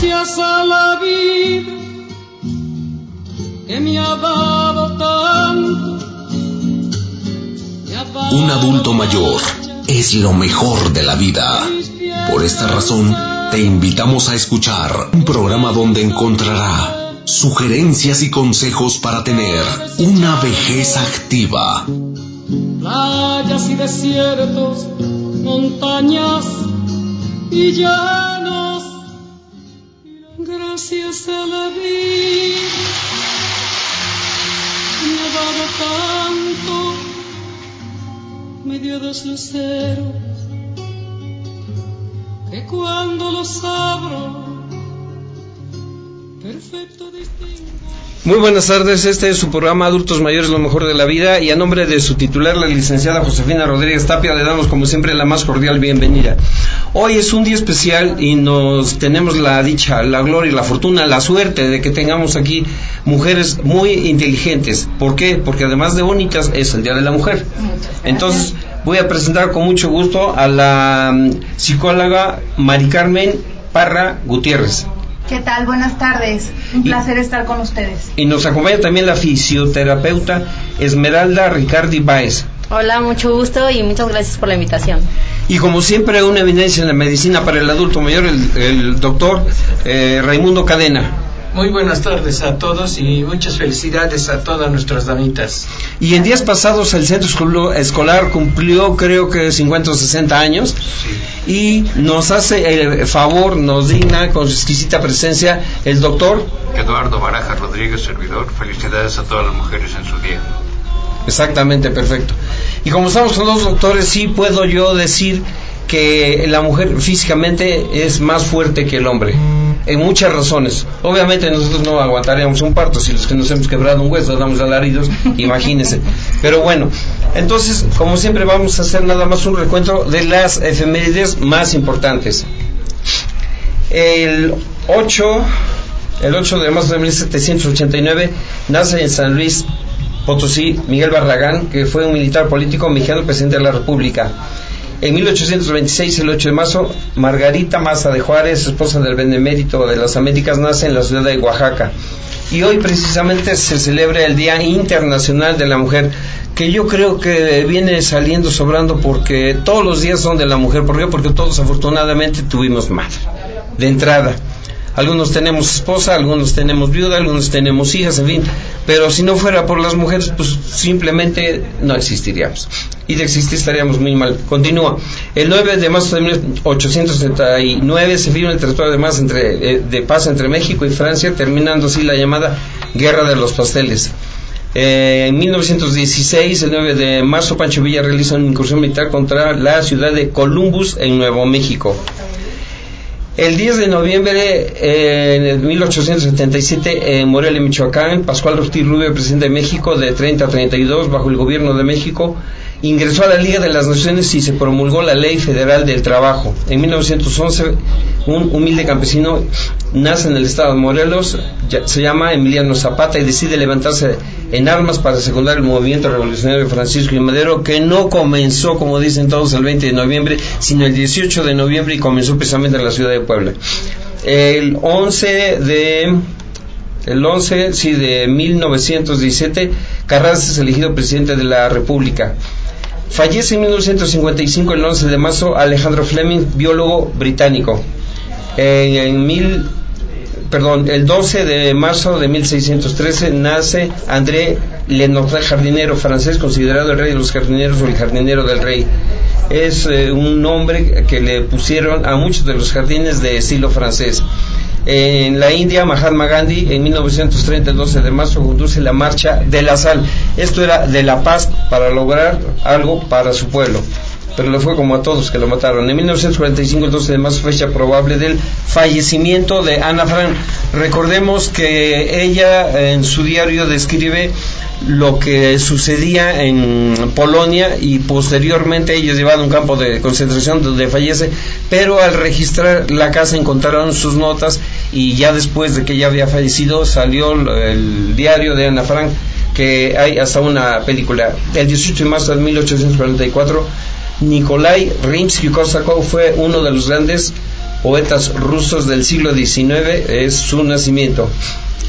Gracias a la vida que me ha dado tanto. Un adulto mayor es lo mejor de la vida. Por esta razón, te invitamos a escuchar un programa donde encontrará sugerencias y consejos para tener una vejez activa. Playas y desiertos, montañas y llanos, gracias a la vida me ha dado tanto, me dio dos luceros, que cuando los abro, perfecto distingo. Muy buenas tardes, este es su programa Adultos Mayores, lo mejor de la vida y a nombre de su titular, la licenciada Josefina Rodríguez Tapia, le damos como siempre la más cordial bienvenida. Hoy es un día especial y nos tenemos la dicha, la gloria, la fortuna, la suerte de que tengamos aquí mujeres muy inteligentes. ¿Por qué? Porque además de bonitas es el Día de la Mujer. Entonces voy a presentar con mucho gusto a la mm, psicóloga Mari Carmen Parra Gutiérrez. ¿Qué tal? Buenas tardes. Un placer estar con ustedes. Y nos acompaña también la fisioterapeuta Esmeralda Ricardi Baez. Hola, mucho gusto y muchas gracias por la invitación. Y como siempre, una evidencia en la medicina para el adulto mayor, el, el doctor eh, Raimundo Cadena. Muy buenas tardes a todos y muchas felicidades a todas nuestras damitas. Y en días pasados el centro escolar cumplió creo que 50 o 60 años y nos hace el favor, nos digna con su exquisita presencia el doctor, Eduardo Baraja Rodríguez, servidor. Felicidades a todas las mujeres en su día. exactamente perfecto. Y como estamos con dos doctores, sí puedo yo decir que la mujer físicamente es más fuerte que el hombre. En muchas razones. Obviamente nosotros no aguantaríamos un parto si los que nos hemos quebrado un hueso damos alaridos, imagínense. Pero bueno, entonces, como siempre vamos a hacer nada más un recuento de las efemérides más importantes. El 8, el 8 de marzo de 1789 nace en San Luis Potosí Miguel Barragán, que fue un militar político mexicano presidente de la República. En 1826, el 8 de marzo, Margarita Maza de Juárez, esposa del Benemérito de las Américas, nace en la ciudad de Oaxaca. Y hoy precisamente se celebra el Día Internacional de la Mujer, que yo creo que viene saliendo sobrando porque todos los días son de la mujer. ¿Por qué? Porque todos afortunadamente tuvimos madre, de entrada. Algunos tenemos esposa, algunos tenemos viuda, algunos tenemos hijas, en fin. Pero si no fuera por las mujeres, pues simplemente no existiríamos. Y de existir estaríamos muy mal. Continúa. El 9 de marzo de 1879 se firma el Tratado de, Paz entre, eh, de Paz entre México y Francia, terminando así la llamada Guerra de los Pasteles. Eh, en 1916, el 9 de marzo, Pancho Villa realiza una incursión militar contra la ciudad de Columbus, en Nuevo México. El 10 de noviembre eh, en 1877 en Morelia, Michoacán, Pascual Ortiz Rubio, presidente de México de 30 a 32 bajo el gobierno de México, ingresó a la Liga de las Naciones y se promulgó la Ley Federal del Trabajo. En 1911 un humilde campesino nace en el estado de Morelos, se llama Emiliano Zapata y decide levantarse en armas para secundar el movimiento revolucionario de Francisco y Madero, que no comenzó, como dicen todos, el 20 de noviembre, sino el 18 de noviembre y comenzó precisamente en la ciudad de Puebla. El 11 de el 11 sí, de 1917, Carranza es elegido presidente de la República. Fallece en 1955, el 11 de marzo, Alejandro Fleming, biólogo británico. En, en perdón, el 12 de marzo de 1613 nace André Lenormand, jardinero francés, considerado el rey de los jardineros o el jardinero del rey. Es eh, un nombre que le pusieron a muchos de los jardines de estilo francés. En la India, Mahatma Gandhi, en 1930, el 12 de marzo, conduce la marcha de la sal. Esto era de la paz para lograr algo para su pueblo. Pero le fue como a todos que lo mataron. En 1945, el 12 de marzo, fecha probable del fallecimiento de Ana Frank. Recordemos que ella en su diario describe lo que sucedía en Polonia y posteriormente llevada a un campo de concentración donde fallece, pero al registrar la casa encontraron sus notas y ya después de que ella había fallecido salió el diario de Ana Frank que hay hasta una película. El 18 de marzo de 1844 Nikolai Rimsky-Korsakov fue uno de los grandes poetas rusos del siglo XIX es su nacimiento.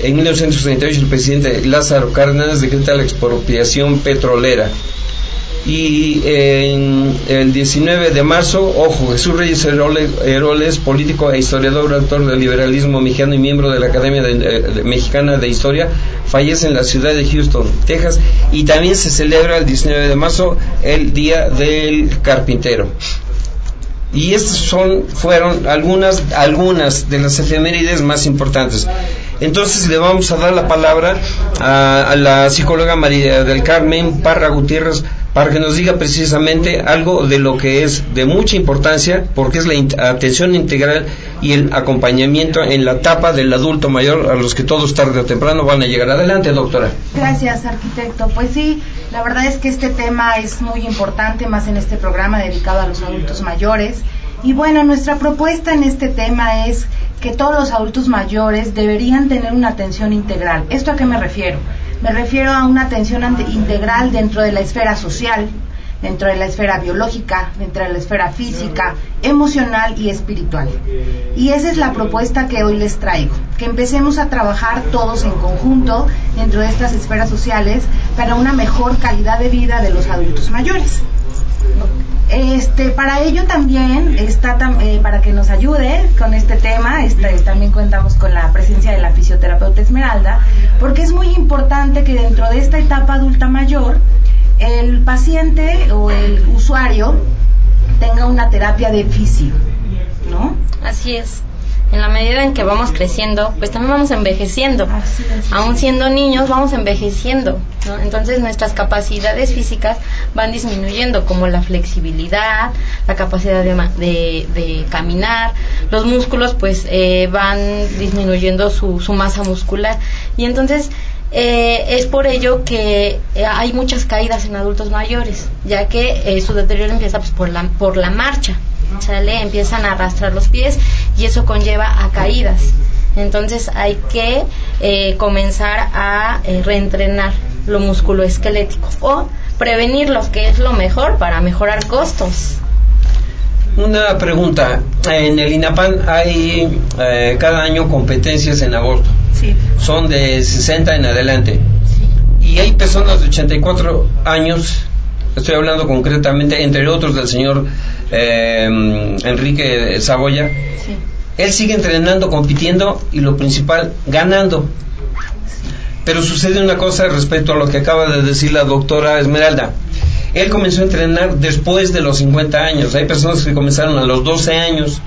En 1938 el presidente Lázaro Cárdenas decreta la expropiación petrolera. Y el 19 de marzo, ojo, Jesús Reyes Heroles, político e historiador, autor del liberalismo mexicano y miembro de la Academia de, Mexicana de Historia, fallece en la ciudad de Houston, Texas, y también se celebra el 19 de marzo el Día del Carpintero. Y estas son, fueron algunas, algunas de las efemérides más importantes. Entonces le vamos a dar la palabra a, la psicóloga María del Carmen Parra Gutiérrez para que nos diga precisamente algo de lo que es de mucha importancia, porque es la atención integral y el acompañamiento en la etapa del adulto mayor a los que todos tarde o temprano van a llegar. Adelante, doctora. Gracias, arquitecto. Pues sí, la verdad es que este tema es muy importante, más en este programa dedicado a los adultos mayores. Y bueno, nuestra propuesta en este tema es que todos los adultos mayores deberían tener una atención integral. ¿Esto a qué me refiero? Me refiero a una atención integral dentro de la esfera social, dentro de la esfera biológica, dentro de la esfera física, emocional y espiritual. Y esa es la propuesta que hoy les traigo, que empecemos a trabajar todos en conjunto dentro de estas esferas sociales para una mejor calidad de vida de los adultos mayores. Este, para ello también está eh, para que nos ayude con este tema, este, también contamos con la presencia de la fisioterapeuta Esmeralda, porque es muy importante que dentro de esta etapa adulta mayor el paciente o el usuario tenga una terapia de fisio, ¿no? Así es en la medida en que vamos creciendo, pues también vamos envejeciendo. Aún siendo niños, vamos envejeciendo. Entonces nuestras capacidades físicas van disminuyendo, como la flexibilidad, la capacidad de, caminar. Los músculos, pues, eh, van disminuyendo su, su masa muscular. Y entonces eh, es por ello que eh, hay muchas caídas en adultos mayores, ya que su deterioro empieza pues, por, la, por la marcha. ¿Sale? Empiezan a arrastrar los pies y eso conlleva a caídas. Entonces hay que eh, comenzar a eh, reentrenar lo musculoesquelético o prevenirlo, que es lo mejor para mejorar costos. Una pregunta, en el INAPAN hay eh, cada año competencias en aborto. Sí. Son de 60 en adelante. Y hay personas de 84 años, estoy hablando concretamente, entre otros del señor eh, Enrique Saboya, él sigue entrenando, compitiendo y lo principal, ganando. Pero sucede una cosa respecto a lo que acaba de decir la doctora Esmeralda. Él comenzó a entrenar después de los 50 años. Hay personas que comenzaron a los 12 años.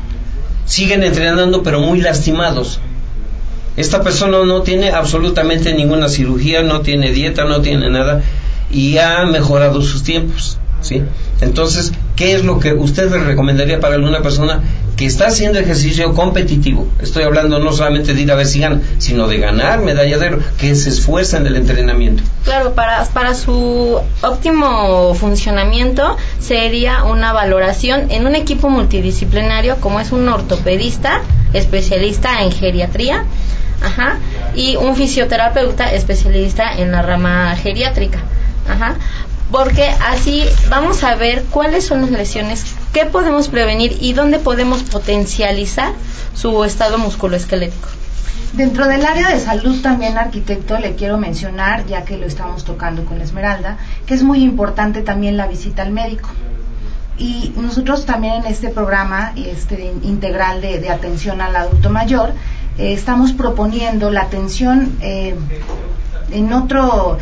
Siguen entrenando pero muy lastimados. Esta persona no tiene absolutamente ninguna cirugía, no tiene dieta, no tiene nada y ha mejorado sus tiempos. ¿sí? Entonces, ¿qué es lo que usted le recomendaría para alguna persona que está haciendo ejercicio competitivo? Estoy hablando no solamente de ir a ver si gana, sino de ganar medalla de que se esfuerza en el entrenamiento. Claro, para, para su óptimo funcionamiento sería una valoración en un equipo multidisciplinario como es un ortopedista, especialista en geriatría, Ajá, y un fisioterapeuta especialista en la rama geriátrica. Ajá, porque así vamos a ver cuáles son las lesiones, qué podemos prevenir y dónde podemos potencializar su estado musculoesquelético. Dentro del área de salud también, arquitecto, le quiero mencionar, ya que lo estamos tocando con Esmeralda, que es muy importante también la visita al médico. Y nosotros también en este programa este, integral de, atención al adulto mayor, eh, estamos proponiendo la atención eh, en otro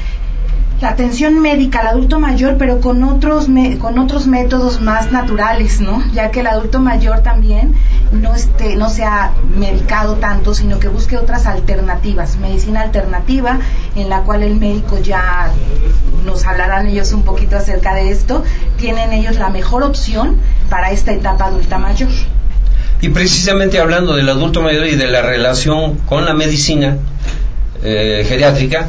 la atención médica al adulto mayor, pero con otros, con otros métodos más naturales, ¿no? Ya que el adulto mayor también no, esté, no se ha medicado tanto, sino que busque otras alternativas, medicina alternativa, en la cual el médico ya nos hablarán ellos un poquito acerca de esto, tienen ellos la mejor opción para esta etapa adulta mayor. Y precisamente hablando del adulto mayor y de la relación con la medicina eh, geriátrica,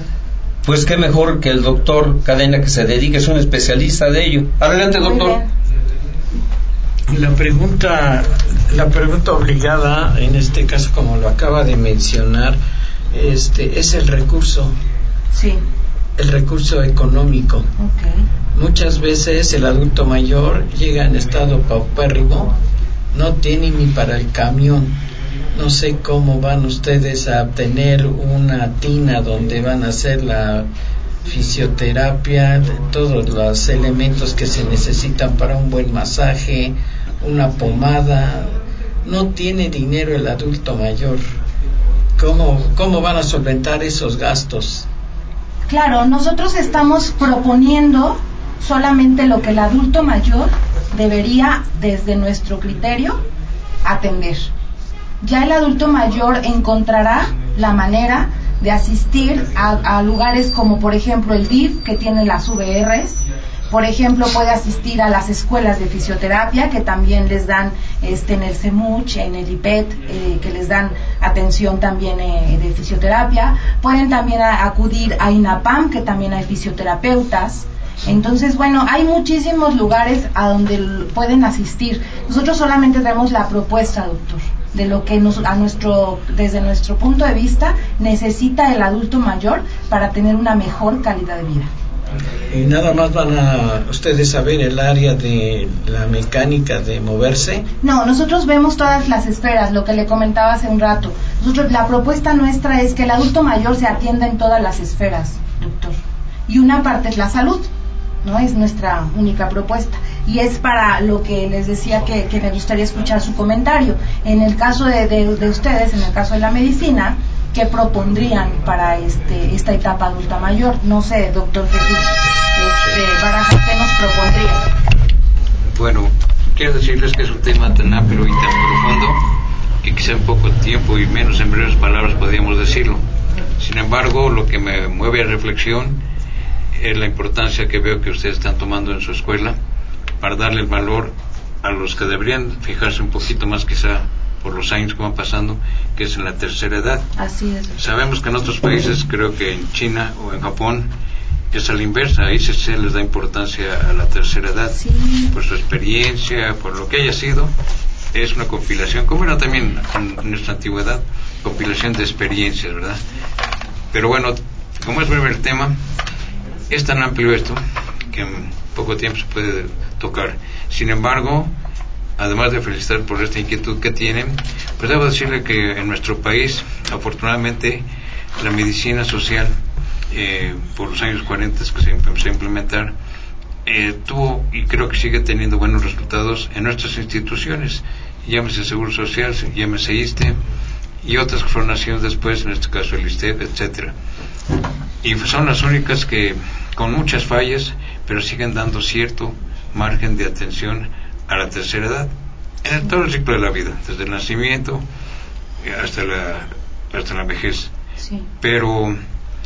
pues qué mejor que el doctor Cadena que se dedique, es un especialista de ello. Adelante, doctor. La pregunta, la pregunta obligada, en este caso, como lo acaba de mencionar, este, es el recurso. Sí. El recurso económico. Muchas veces el adulto mayor llega en estado paupérrimo no tienen ni para el camión. No sé cómo van ustedes a tener una tina donde van a hacer la fisioterapia, todos los elementos que se necesitan para un buen masaje, una pomada. No tiene dinero el adulto mayor. ¿Cómo, cómo van a solventar esos gastos? Claro, nosotros estamos proponiendo solamente lo que el adulto mayor debería, desde nuestro criterio, atender. Ya el adulto mayor encontrará la manera de asistir a, lugares como por ejemplo el DIF que tiene las VRs, por ejemplo puede asistir a las escuelas de fisioterapia que también les dan este en el CEMUCH, en el IPET, eh, que les dan atención también eh, de fisioterapia, pueden también acudir a INAPAM que también hay fisioterapeutas, entonces, bueno, hay muchísimos lugares a donde pueden asistir. Nosotros solamente damos la propuesta, doctor, de lo que nos, a nuestro, desde nuestro punto de vista necesita el adulto mayor para tener una mejor calidad de vida. ¿Y nada más van a ustedes saber el área de la mecánica de moverse? No, nosotros vemos todas las esferas, lo que le comentaba hace un rato. Nosotros, la propuesta nuestra es que el adulto mayor se atienda en todas las esferas, doctor. Y una parte es la salud, ¿no? Es nuestra única propuesta. Y es para lo que les decía que, me gustaría escuchar su comentario. En el caso de, de, ustedes, en el caso de la medicina, ¿qué propondrían para este, esta etapa adulta mayor? No sé, doctor Jesús este, ¿qué nos propondría? Bueno, quiero decirles que es un tema tan amplio y tan profundo que quizá en poco tiempo y menos en breves palabras podríamos decirlo. Sin embargo, lo que me mueve a reflexión es la importancia que veo que ustedes están tomando en su escuela para darle el valor a los que deberían fijarse un poquito más quizá por los años que van pasando, que es en la tercera edad. Así es. Sabemos que en otros países, creo que en China o en Japón, es a la inversa, ahí se, les da importancia a la tercera edad, por su experiencia, por lo que haya sido, es una compilación, como era también en nuestra antigüedad, compilación de experiencias, ¿verdad? Pero bueno, como es breve el tema, es tan amplio esto que en poco tiempo se puede tocar. Sin embargo, además de felicitar por esta inquietud que tienen, pues debo decirle que en nuestro país, afortunadamente, la medicina social, eh, por los años 40 que se empezó a implementar, eh, tuvo y creo que sigue teniendo buenos resultados en nuestras instituciones, llámese Seguro Social, llámese ISTE y otras que fueron nacidas después, en este caso el ISTEP, etcétera. Y son las únicas que con muchas fallas, pero siguen dando cierto margen de atención a la tercera edad, en todo el ciclo de la vida, desde el nacimiento hasta la, hasta la vejez. Pero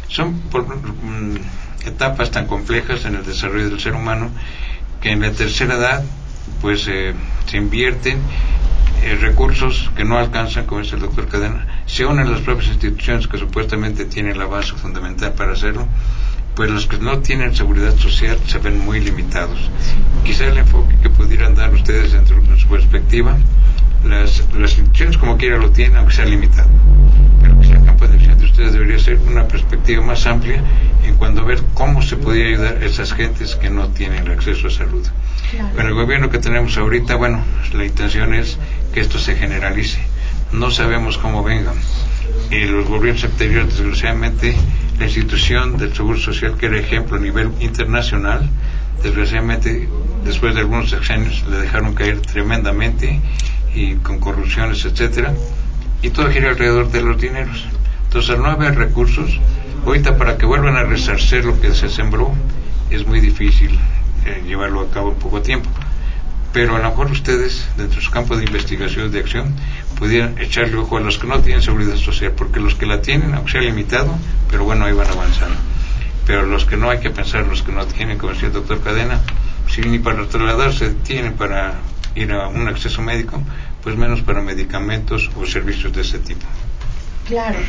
son mm, etapas tan complejas en el desarrollo del ser humano que en la tercera edad pues eh, se invierten eh, recursos que no alcanzan, como dice el doctor Cadena, se unen las propias instituciones que supuestamente tienen la base fundamental para hacerlo pues los que no tienen seguridad social se ven muy limitados. Quizá el enfoque que pudieran dar ustedes dentro de su perspectiva, las, las instituciones como quiera lo tienen, aunque sea limitado. Pero quizá el campo de acción de ustedes debería ser una perspectiva más amplia en cuanto a ver cómo se podría ayudar a esas gentes que no tienen acceso a salud. Con el gobierno que tenemos ahorita, bueno, la intención es que esto se generalice. No sabemos cómo vengan. Y los gobiernos anteriores, desgraciadamente, la institución del Seguro Social, que era ejemplo a nivel internacional, desgraciadamente, después de algunos años le dejaron caer tremendamente y con corrupciones, etcétera, y todo gira alrededor de los dineros. Entonces, al no haber recursos, ahorita para que vuelvan a resarcer lo que se sembró, es muy difícil eh, llevarlo a cabo en poco tiempo. Pero a lo mejor ustedes, dentro de su campo de investigación, de acción, pudieran echarle ojo a los que no tienen seguridad social, porque los que la tienen, aunque sea limitado, pero bueno, ahí van avanzando. Pero los que no hay que pensar, los que no tienen, como decía el doctor Cadena, si ni para trasladarse tienen para ir a un acceso médico, pues menos para medicamentos o servicios de ese tipo. Claro.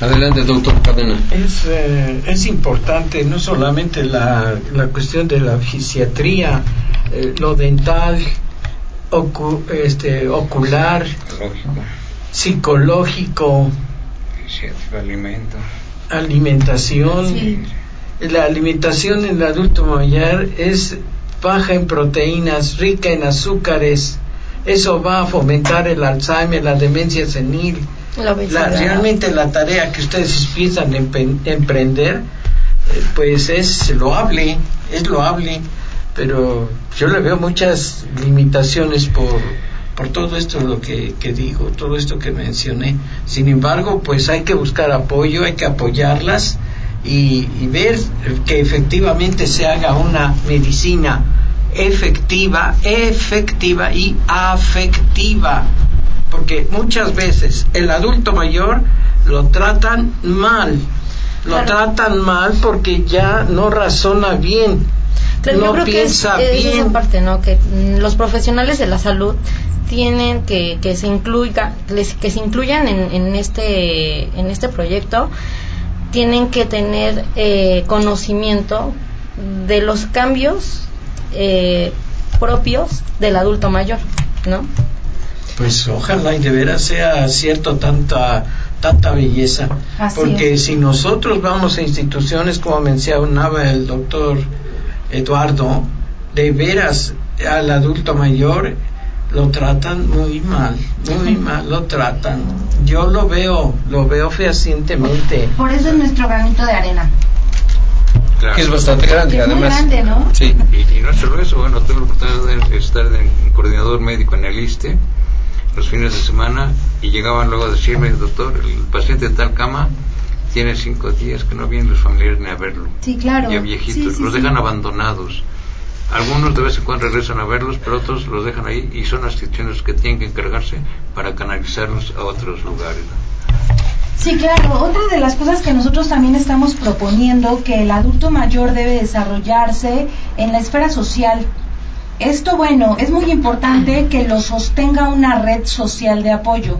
Adelante, doctor Cadena. Es, eh, es importante no solamente la, la cuestión de la fisiatría, eh, lo dental, este, ocular, psicológico, alimento. alimentación. La alimentación en el adulto mayor es baja en proteínas, rica en azúcares, eso va a fomentar el Alzheimer, la demencia senil. La, realmente la tarea que ustedes piensan emprender, eh, pues es loable, es loable, pero yo le veo muchas limitaciones por, por todo esto lo que, que, digo, todo esto que mencioné. Sin embargo, pues hay que buscar apoyo, hay que apoyarlas y, y ver que efectivamente se haga una medicina efectiva, efectiva y afectiva. Porque muchas veces el adulto mayor lo tratan mal, lo tratan mal porque ya no razona bien, no piensa bien. parte, ¿no? Que los profesionales de la salud tienen que, que se incluya, que se incluyan en, en este en este proyecto tienen que tener eh, conocimiento de los cambios eh, propios del adulto mayor, ¿no? Pues ojalá y de veras sea cierto tanta tanta belleza, porque si nosotros vamos a instituciones como mencionaba el doctor Eduardo, de veras al adulto mayor lo tratan muy mal, muy mal lo tratan. Yo lo veo, lo veo fehacientemente. Por eso es nuestro granito de arena. Que es bastante grande, además. grande, ¿no? Sí. Y, no solo eso, bueno, tengo la oportunidad de estar en coordinador médico en el ISTE los fines de semana y llegaban luego a decirme, doctor, el paciente de tal cama tiene cinco días que no vienen los familiares ni a verlo. Sí, claro. Ya viejitos, los dejan abandonados. Algunos de vez en cuando regresan a verlos, pero otros los dejan ahí y son las instituciones que tienen que encargarse para canalizarlos a otros lugares. Sí, claro. Otra de las cosas que nosotros también estamos proponiendo, que el adulto mayor debe desarrollarse en la esfera social. Esto, bueno, es muy importante que lo sostenga una red social de apoyo.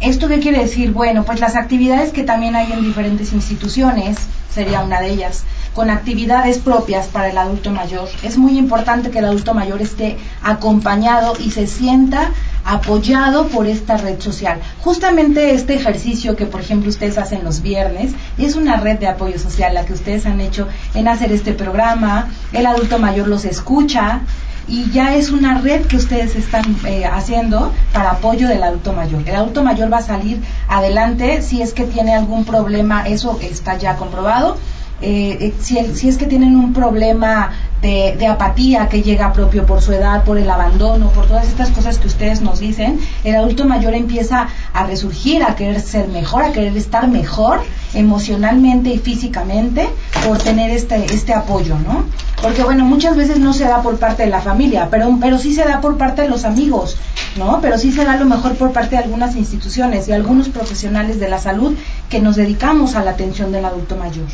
¿Esto qué quiere decir? Bueno, pues las actividades que también hay en diferentes instituciones, sería una de ellas con actividades propias para el adulto mayor. Es muy importante que el adulto mayor esté acompañado y se sienta apoyado por esta red social. Justamente este ejercicio que, por ejemplo, ustedes hacen los viernes, es una red de apoyo social la que ustedes han hecho en hacer este programa. El adulto mayor los escucha y ya es una red que ustedes están eh, haciendo para apoyo del adulto mayor. El adulto mayor va a salir adelante si es que tiene algún problema, eso está ya comprobado eh, eh, si, si, es que tienen un problema de, de, apatía que llega propio por su edad, por el abandono, por todas estas cosas que ustedes nos dicen, el adulto mayor empieza a resurgir, a querer ser mejor, a querer estar mejor emocionalmente y físicamente por tener este, este apoyo, ¿no? Porque bueno, muchas veces no se da por parte de la familia, pero, pero sí se da por parte de los amigos, ¿no? Pero sí se da a lo mejor por parte de algunas instituciones y algunos profesionales de la salud que nos dedicamos a la atención del adulto mayor.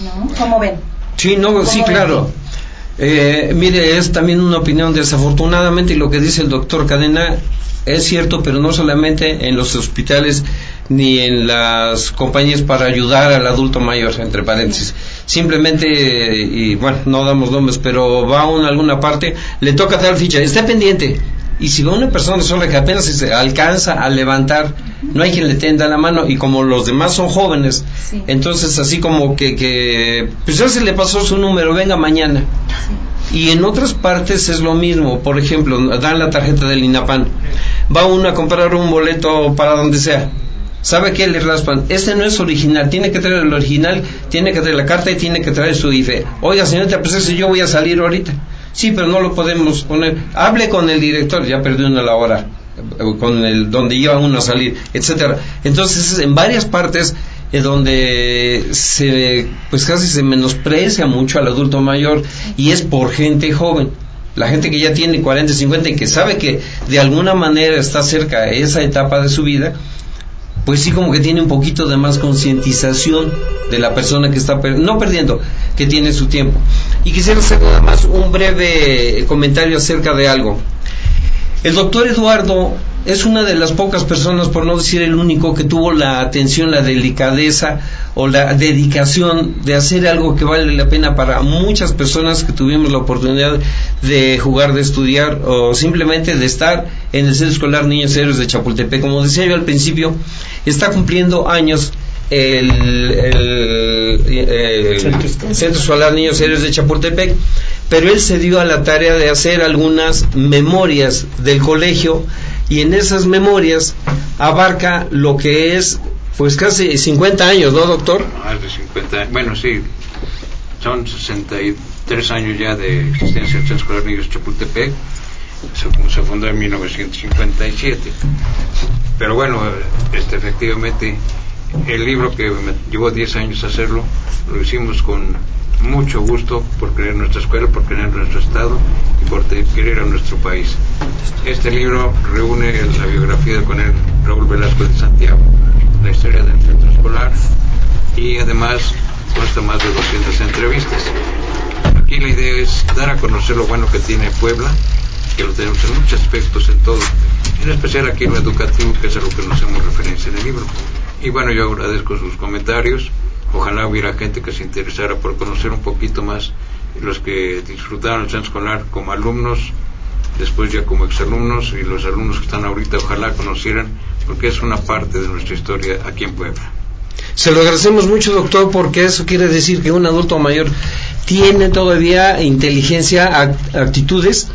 ¿No? ¿Cómo ven? Sí, no, sí, claro. Eh, mire, es también una opinión desafortunadamente y lo que dice el doctor Cadena es cierto, pero no solamente en los hospitales ni en las compañías para ayudar al adulto mayor, entre paréntesis. Simplemente, y bueno, no damos nombres, pero va a una, alguna parte, le toca dar ficha, está pendiente, y si va una persona sola que apenas se alcanza a levantar, no hay quien le tenda la mano y como los demás son jóvenes, entonces así como que, que pues ya se le pasó su número, venga mañana. Y en otras partes es lo mismo, por ejemplo, dan la tarjeta del INAPAN, va uno a comprar un boleto para donde sea. ¿Sabe qué le raspan? Este no es original, tiene que traer el original, tiene que traer la carta y tiene que traer su IFE. Oiga, señorita, pues yo voy a salir ahorita. Sí, pero no lo podemos poner. Hable con el director, ya perdió una la hora, con el donde iba uno a salir, etcétera. Entonces, en varias partes eh, donde se, pues casi se menosprecia mucho al adulto mayor y es por gente joven. La gente que ya tiene 40, 50 y que sabe que de alguna manera está cerca de esa etapa de su vida, pues sí como que tiene un poquito de más concientización de la persona que está, no perdiendo, que tiene su tiempo. Y quisiera hacer nada más un breve comentario acerca de algo. El doctor Eduardo es una de las pocas personas, por no decir el único, que tuvo la atención, la delicadeza o la dedicación de hacer algo que vale la pena para muchas personas que tuvimos la oportunidad de jugar, de estudiar o simplemente de estar en el Centro Escolar Niños Héroes de Chapultepec. Como decía yo al principio, está cumpliendo años el, Centro Escolar Niños Serios de Chapultepec, pero él se dio a la tarea de hacer algunas memorias del colegio y en esas memorias abarca lo que es pues casi 50 años, ¿no, doctor? Más de 50 bueno, sí, son 63 años ya de existencia del Centro Escolar Niños Chapultepec, se, se fundó en 1957. Pero bueno, este, efectivamente, el libro que me llevó 10 años hacerlo, lo hicimos con mucho gusto por querer nuestra escuela, por querer nuestro estado y por querer a nuestro país. Este libro reúne la biografía de coronel Raúl Velasco de Santiago, la historia del centro escolar y además consta más de 200 entrevistas. Aquí la idea es dar a conocer lo bueno que tiene Puebla, que lo tenemos en muchos aspectos en todo, en especial aquí en lo educativo, que es a lo que nos hacemos referencia en el libro. Y bueno, yo agradezco sus comentarios. Ojalá hubiera gente que se interesara por conocer un poquito más los que disfrutaron el centro escolar como alumnos, después ya como exalumnos y los alumnos que están ahorita ojalá conocieran porque es una parte de nuestra historia aquí en Puebla. Se lo agradecemos mucho, doctor, porque eso quiere decir que un adulto mayor tiene todavía inteligencia, actitudes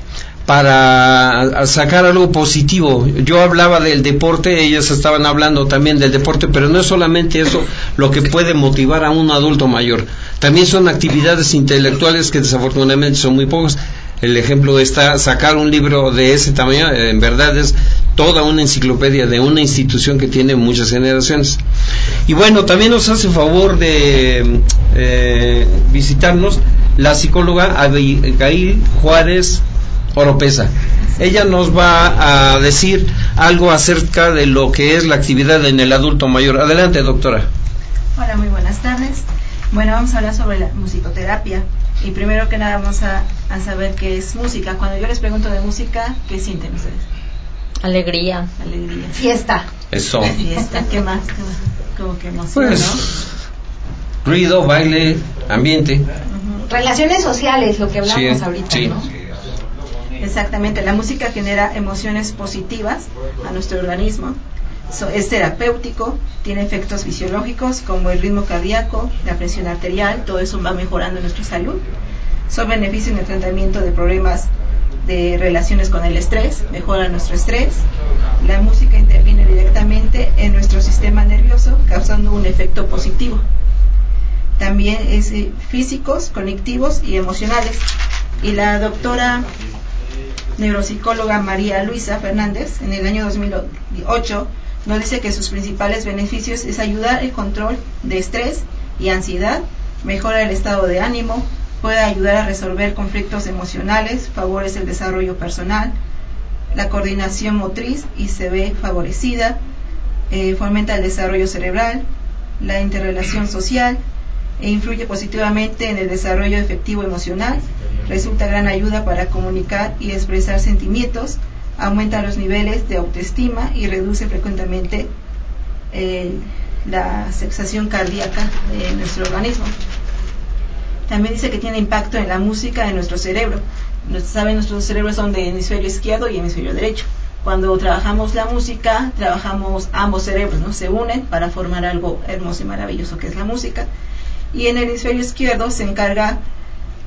para sacar algo positivo. Yo hablaba del deporte, ellos estaban hablando también del deporte, pero no es solamente eso lo que puede motivar a un adulto mayor. También son actividades intelectuales que desafortunadamente son muy pocas. El ejemplo está sacar un libro de ese tamaño, en verdad es toda una enciclopedia de una institución que tiene muchas generaciones. Y bueno, también nos hace favor de eh, visitarnos la psicóloga Abigail Juárez Oropesa. Ella nos va a decir algo acerca de lo que es la actividad en el adulto mayor. Adelante, doctora. Hola, muy buenas tardes. Bueno, vamos a hablar sobre la musicoterapia. Y primero que nada vamos a, saber qué es música. Cuando yo les pregunto de música, ¿qué sienten ustedes? Alegría. Alegría. Fiesta. Eso. Fiesta. ¿Qué más? Como que emoción, pues, Ruido, baile, ambiente. Relaciones sociales, lo que hablamos ahorita, ¿no? Exactamente, la música genera emociones positivas a nuestro organismo. es terapéutico, tiene efectos fisiológicos como el ritmo cardíaco, la presión arterial, todo eso va mejorando nuestra salud. Son beneficios en el tratamiento de problemas de relaciones con el estrés, mejora nuestro estrés. La música interviene directamente en nuestro sistema nervioso, causando un efecto positivo. También es eh, físicos, cognitivos y emocionales. Y la doctora neuropsicóloga María Luisa Fernández en el año 2008 nos dice que sus principales beneficios es ayudar el control de estrés y ansiedad, mejora el estado de ánimo, puede ayudar a resolver conflictos emocionales, favorece el desarrollo personal, la coordinación motriz y se ve favorecida, eh, fomenta el desarrollo cerebral, la interrelación social e influye positivamente en el desarrollo efectivo emocional resulta gran ayuda para comunicar y expresar sentimientos, aumenta los niveles de autoestima y reduce frecuentemente eh, la sensación cardíaca de nuestro organismo. También dice que tiene impacto en la música de nuestro cerebro. Saben, nuestros cerebros son de hemisferio izquierdo y hemisferio derecho. Cuando trabajamos la música, trabajamos ambos cerebros, ¿no? Se unen para formar algo hermoso y maravilloso que es la música. Y en el hemisferio izquierdo se encarga en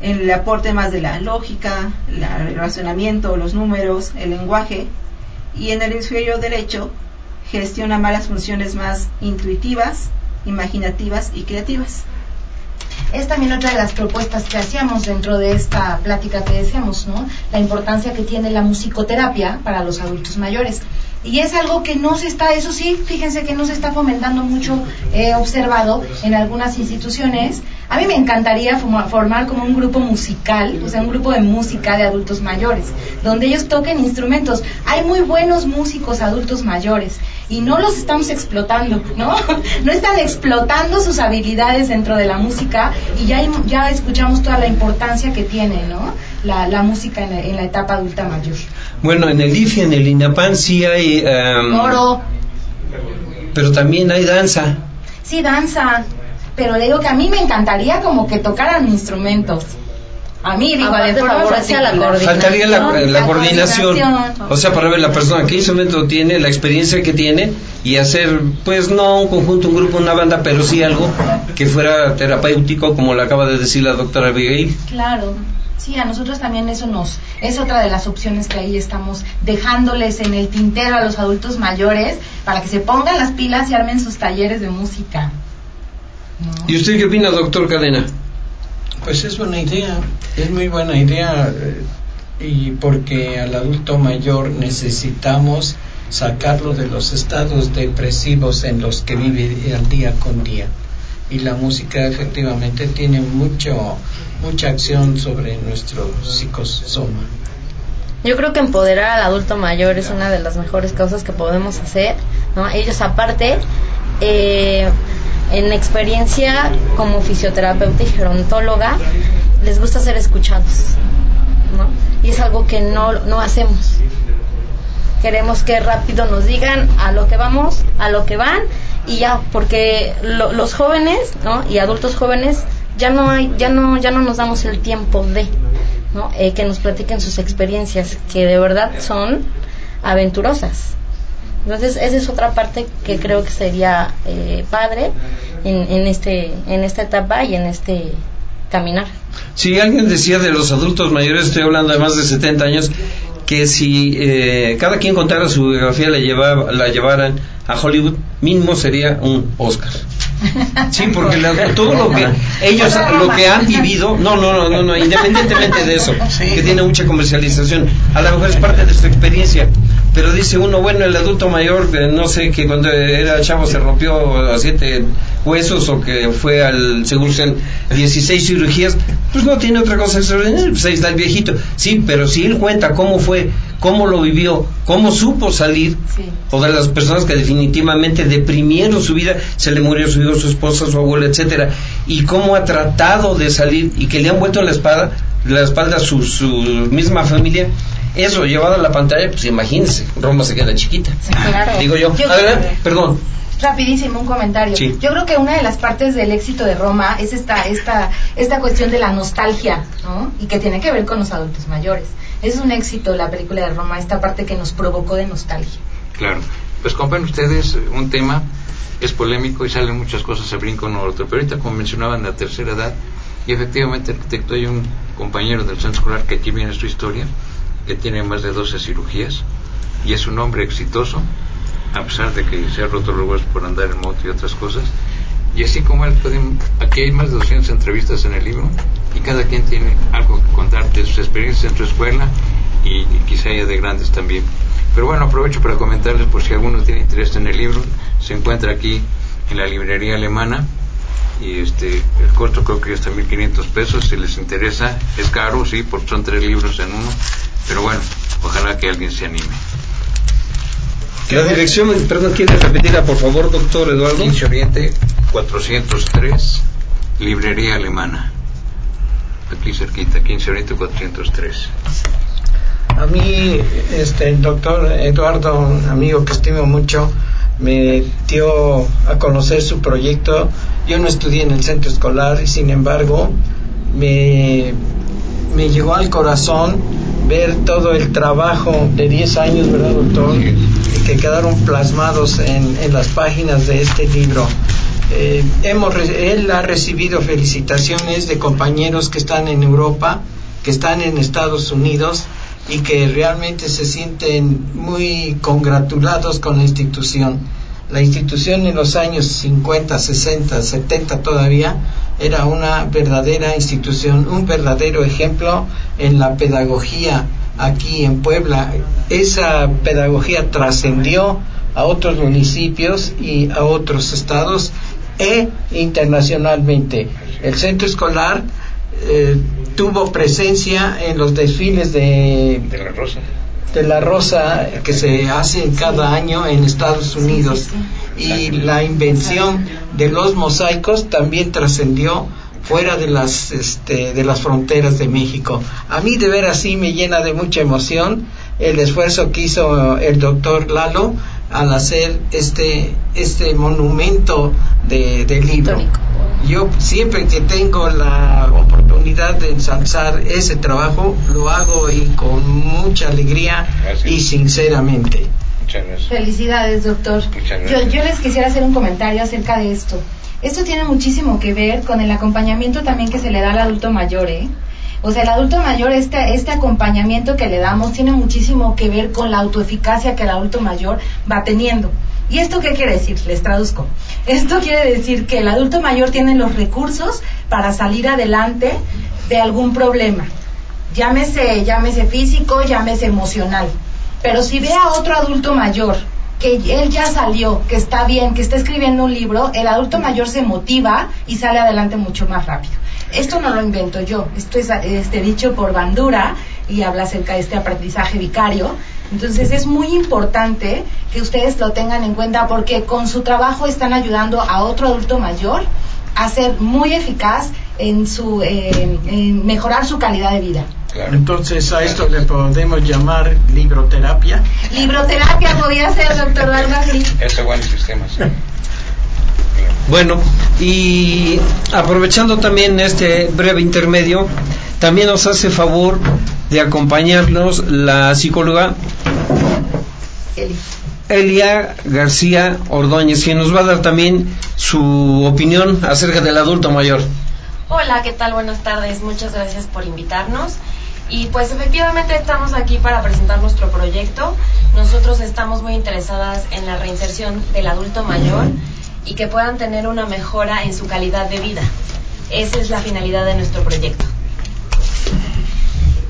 el aporte más de la lógica, el razonamiento, los números, el lenguaje, y en el hemisferio derecho gestiona más las funciones más intuitivas, imaginativas y creativas. Es también otra de las propuestas que hacíamos dentro de esta plática que decíamos, ¿no? La importancia que tiene la musicoterapia para los adultos mayores. Y es algo que no se está, eso sí, fíjense que no se está fomentando mucho, he observado en algunas instituciones. A mí me encantaría formar como un grupo musical, o sea, un grupo de música de adultos mayores, donde ellos toquen instrumentos. Hay muy buenos músicos adultos mayores y no los estamos explotando, ¿no? No están explotando sus habilidades dentro de la música y ya, ya escuchamos toda la importancia que tiene, ¿no? La, música en la etapa adulta mayor. Bueno, en el IFI, en el INAPAN sí hay... Um, Oro. Pero también hay danza. Sí, danza. Pero le digo que a mí me encantaría como que tocaran instrumentos. A mí, digo, Aparte de forma la coordinación. Faltaría la, la La coordinación. coordinación. O sea, para ver la persona qué instrumento tiene, la experiencia que tiene y hacer, pues no un conjunto, un grupo, una banda, pero sí algo que fuera terapéutico, como le acaba de decir la doctora Abigail. Claro. Sí, a nosotros también eso nos es otra de las opciones que ahí estamos dejándoles en el tintero a los adultos mayores para que se pongan las pilas y armen sus talleres de música. ¿No? ¿Y usted qué opina, doctor Cadena? Pues es buena idea, es muy buena idea eh, y porque al adulto mayor necesitamos sacarlo de los estados depresivos en los que vive al día con día. Y la música efectivamente tiene mucho mucha acción sobre nuestro psicosoma. Yo creo que empoderar al adulto mayor es una de las mejores cosas que podemos hacer. ¿no? Ellos aparte, eh, en experiencia como fisioterapeuta y gerontóloga, les gusta ser escuchados. ¿no? Y es algo que no, no hacemos. Queremos que rápido nos digan a lo que vamos, a lo que van y ya, porque lo- los jóvenes ¿no? y adultos jóvenes ya no hay, ya no, ya no nos damos el tiempo de. Eh, que nos platiquen sus experiencias, que de verdad son aventurosas. Entonces, esa es otra parte que creo que sería eh, padre en, en, este, en esta etapa y en este caminar. Si alguien decía de los adultos mayores, estoy hablando de más de 70 años, que si eh, cada quien contara su biografía la, llevaba, la llevaran a Hollywood, mínimo sería un Oscar. Sí, porque la- todo lo que ellos, lo que han vivido, no, no, no, no, no, independientemente de eso, que tiene mucha comercialización, a lo mejor es parte de su experiencia, pero dice uno, bueno, el adulto mayor, eh, no sé, que cuando era chavo se rompió a siete huesos o que fue al, según sean 16 cirugías, pues no tiene otra cosa extraordinaria, pues ahí está el viejito, sí, pero si él cuenta cómo fue, cómo lo vivió, cómo supo salir, Sí. o de las personas que definitivamente deprimieron su vida, se le murió su hijo, su esposa, su abuela, etcétera, y cómo ha tratado de salir y que le han vuelto la espada, la espalda a su, su misma familia, eso llevado a la pantalla, pues imagínense, Roma se queda chiquita. Claro. Digo yo, Yo- adelante, perdón. Rapidísimo, un comentario. Sí. Yo creo que una de las partes del éxito de Roma es esta, esta, esta cuestión de la nostalgia, ¿no? Y que tiene que ver con los adultos mayores. Es un éxito la película de Roma, esta parte que nos provocó de nostalgia. Claro. Pues compren ustedes eh, un tema, es polémico y salen muchas cosas a brinco uno al otro. Pero ahorita, como mencionaban, la tercera edad, y efectivamente, arquitecto, hay un compañero del centro escolar que aquí viene su historia, que tiene más de 12 cirugías y es un hombre exitoso, a pesar de que se ha roto los huesos por andar en moto y otras cosas. Y así como él, pueden, aquí hay más de 200 entrevistas en el libro y cada quien tiene algo que contar de sus experiencias en su escuela y, y quizá haya de grandes también. Pero bueno, aprovecho para comentarles por si alguno tiene interés en el libro, se encuentra aquí en la librería alemana y este el costo creo que está 1500 pesos. Si les interesa es caro sí porque son tres libros en uno. Pero bueno ojalá que alguien se anime. La dirección, perdón, ¿quiere repetirla, por favor, doctor Eduardo? 15 Oriente. 403 librería alemana. Aquí cerquita 15 Oriente 403 A mí, este, el doctor Eduardo, un amigo que estimo mucho, me dio a conocer su proyecto. Yo no estudié en el centro escolar y sin embargo me, me llegó al corazón ver todo el trabajo de 10 años, ¿verdad, doctor? Que quedaron plasmados en, en las páginas de este libro. Eh, hemos, él ha recibido felicitaciones de compañeros que están en Europa, que están en Estados Unidos y que realmente se sienten muy congratulados con la institución. La institución en los años 50, 60, 70 todavía era una verdadera institución, un verdadero ejemplo en la pedagogía aquí en Puebla. Esa pedagogía trascendió a otros municipios y a otros estados e internacionalmente. El centro escolar eh, tuvo presencia en los desfiles de, de la Rosa. de la rosa que se hacen cada año en Estados Unidos. y la invención de los mosaicos también trascendió fuera de las este, de las fronteras de México. A mí de ver así me llena de mucha emoción el esfuerzo que hizo el doctor Lalo al hacer este este monumento de, de libro. Histórico. yo siempre que tengo la oportunidad de ensalzar ese trabajo, lo hago y con mucha alegría y sinceramente. Felicidades, doctor. Yo, yo les quisiera hacer un comentario acerca de esto. Esto tiene muchísimo que ver con el acompañamiento también que se le da al adulto mayor, ¿eh? O sea, el adulto mayor, este, este acompañamiento que le damos tiene muchísimo que ver con la autoeficacia que el adulto mayor va teniendo. ¿Y esto qué quiere decir? Les traduzco. Esto quiere decir que el adulto mayor tiene los recursos para salir adelante de algún problema. Llámese, llámese físico, llámese emocional. Pero si ve a otro adulto mayor que él ya salió, que está bien, que está escribiendo un libro, el adulto mayor se motiva y sale adelante mucho más rápido. Esto no lo invento yo, esto es este, dicho por Bandura y habla acerca de este aprendizaje vicario. Entonces es muy importante que ustedes lo tengan en cuenta porque con su trabajo están ayudando a otro adulto mayor a ser muy eficaz en, su, eh, en mejorar su calidad de vida. Entonces a esto le podemos llamar libroterapia. Libroterapia podría ser, doctor Vargas. Eso buenos sistemas. Bueno, y aprovechando también este breve intermedio, también nos hace favor de acompañarnos la psicóloga Elia García Ordóñez, quien nos va a dar también su opinión acerca del adulto mayor. Hola, ¿qué tal? Buenas tardes. Muchas gracias por invitarnos. Y pues efectivamente estamos aquí para presentar nuestro proyecto. Nosotros estamos muy interesadas en la reinserción del adulto mayor y que puedan tener una mejora en su calidad de vida. Esa es la finalidad de nuestro proyecto.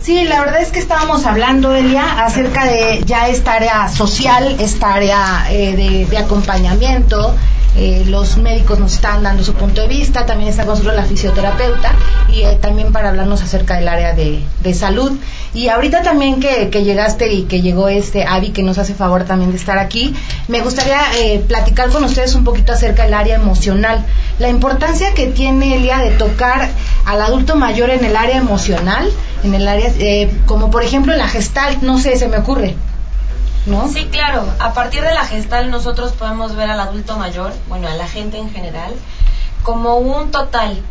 Sí, la verdad es que estábamos hablando, Elia, acerca de ya esta área social, esta área eh, de, acompañamiento, eh, los médicos nos están dando su punto de vista, también está con nosotros la fisioterapeuta y eh, también para hablarnos acerca del área de, salud. Y ahorita también que, llegaste y que llegó este Avi que nos hace favor también de estar aquí, me gustaría eh, platicar con ustedes un poquito acerca del área emocional, la importancia que tiene Elia de tocar al adulto mayor en el área emocional, en el área, como por ejemplo la gestal, no sé, se me ocurre. Sí, claro. A partir de la gestal nosotros podemos ver al adulto mayor, bueno, a la gente en general, como un total.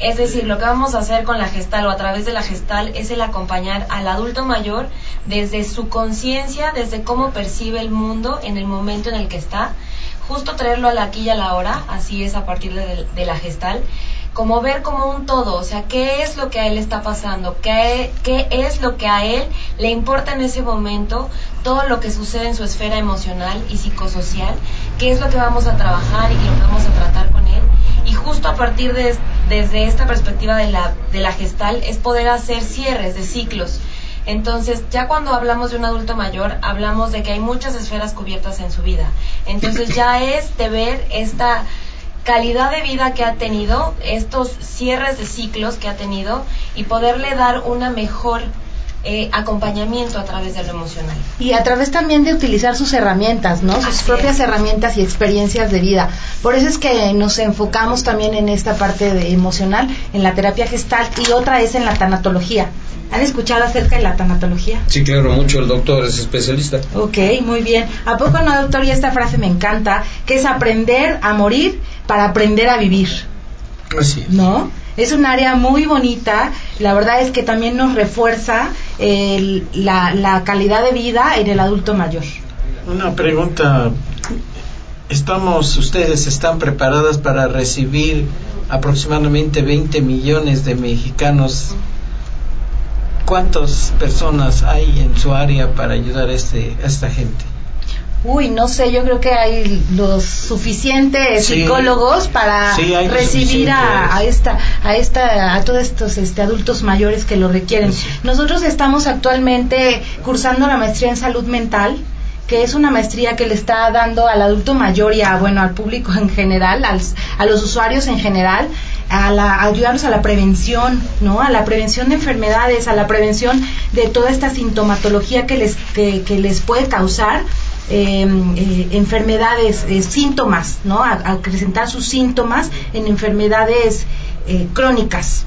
Es decir, lo que vamos a hacer con la gestal o a través de la gestal es el acompañar al adulto mayor desde su conciencia, desde cómo percibe el mundo en el momento en el que está, justo traerlo a la aquí y a la hora, así es a partir de, la gestal, como ver como un todo, o sea, qué es lo que a él está pasando, qué, qué es lo que a él le importa en ese momento, todo lo que sucede en su esfera emocional y psicosocial, qué es lo que vamos a trabajar y lo que vamos a tratar con él. Y justo a partir de desde esta perspectiva de la, de la gestal es poder hacer cierres de ciclos. Entonces, ya cuando hablamos de un adulto mayor, hablamos de que hay muchas esferas cubiertas en su vida. Entonces, ya es de ver esta calidad de vida que ha tenido, estos cierres de ciclos que ha tenido y poderle dar una mejor eh, acompañamiento a través de lo emocional. Y a través también de utilizar sus herramientas, ¿no? Sus propias herramientas y experiencias de vida. Por eso es que nos enfocamos también en esta parte de emocional, en la terapia gestal y otra es en la tanatología. ¿Han escuchado acerca de la tanatología? Sí, claro, mucho. El doctor es especialista. Ok, muy bien. ¿A poco no, doctor? Y esta frase me encanta, que es aprender a morir para aprender a vivir. Así es. ¿No? Es un área muy bonita. La verdad es que también nos refuerza la, la calidad de vida en el adulto mayor. Una pregunta. Estamos, ustedes están preparadas para recibir aproximadamente 20 millones de mexicanos ¿Cuántas personas hay en su área para ayudar a, este, a esta gente? Uy, no sé, yo creo que hay los suficientes psicólogos para recibir a, esta, a esta, a todos estos este, adultos mayores que lo requieren. Nosotros estamos actualmente cursando la maestría en salud mental que es una maestría que le está dando al adulto mayor y a, bueno, al público en general, a los usuarios en general, a, la, ayudarlos a la prevención, ¿no? A la prevención de enfermedades, a la prevención de toda esta sintomatología que les, que, les puede causar em, eh, enfermedades, eh, síntomas, ¿no? A, presentar sus síntomas en enfermedades eh, crónicas.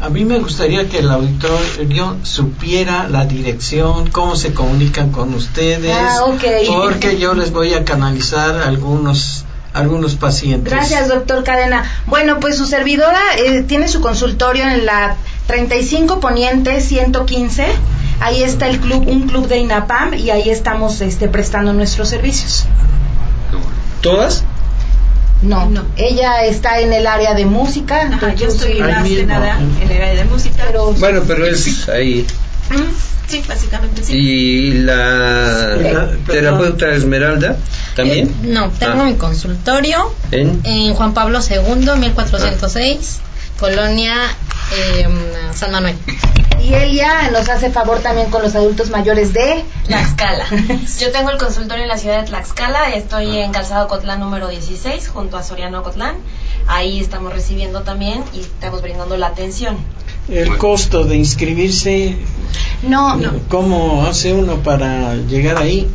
A mí me gustaría que el auditorio supiera la dirección, cómo se comunican con ustedes, ah, porque yo les voy a canalizar algunos algunos pacientes. Gracias, doctor Cadena. Bueno, pues su servidora eh, tiene su consultorio en la 35 Poniente 115. Ahí está el club, un club de INAPAM y ahí estamos este, prestando nuestros servicios. ¿Todas? No, ella está en el área de música. Ajá, yo estoy más que mismo. nada en el área de música. Pero- Bueno, pero es ahí. Mm, Sí, básicamente sí. ¿Y la terapeuta Esmeralda también? Eh, no, tengo Ah. mi consultorio ¿En? en Juan Pablo II, 1406, Colonia eh, San Manuel. Y ella nos hace favor también con los adultos mayores de... Tlaxcala. Yo tengo el consultorio en la ciudad de Tlaxcala, estoy en Calzado Cotlán número 16, junto a Soriano Cotlán. Ahí estamos recibiendo también y estamos brindando la atención. El costo de inscribirse, No, ¿cómo hace uno para llegar ahí?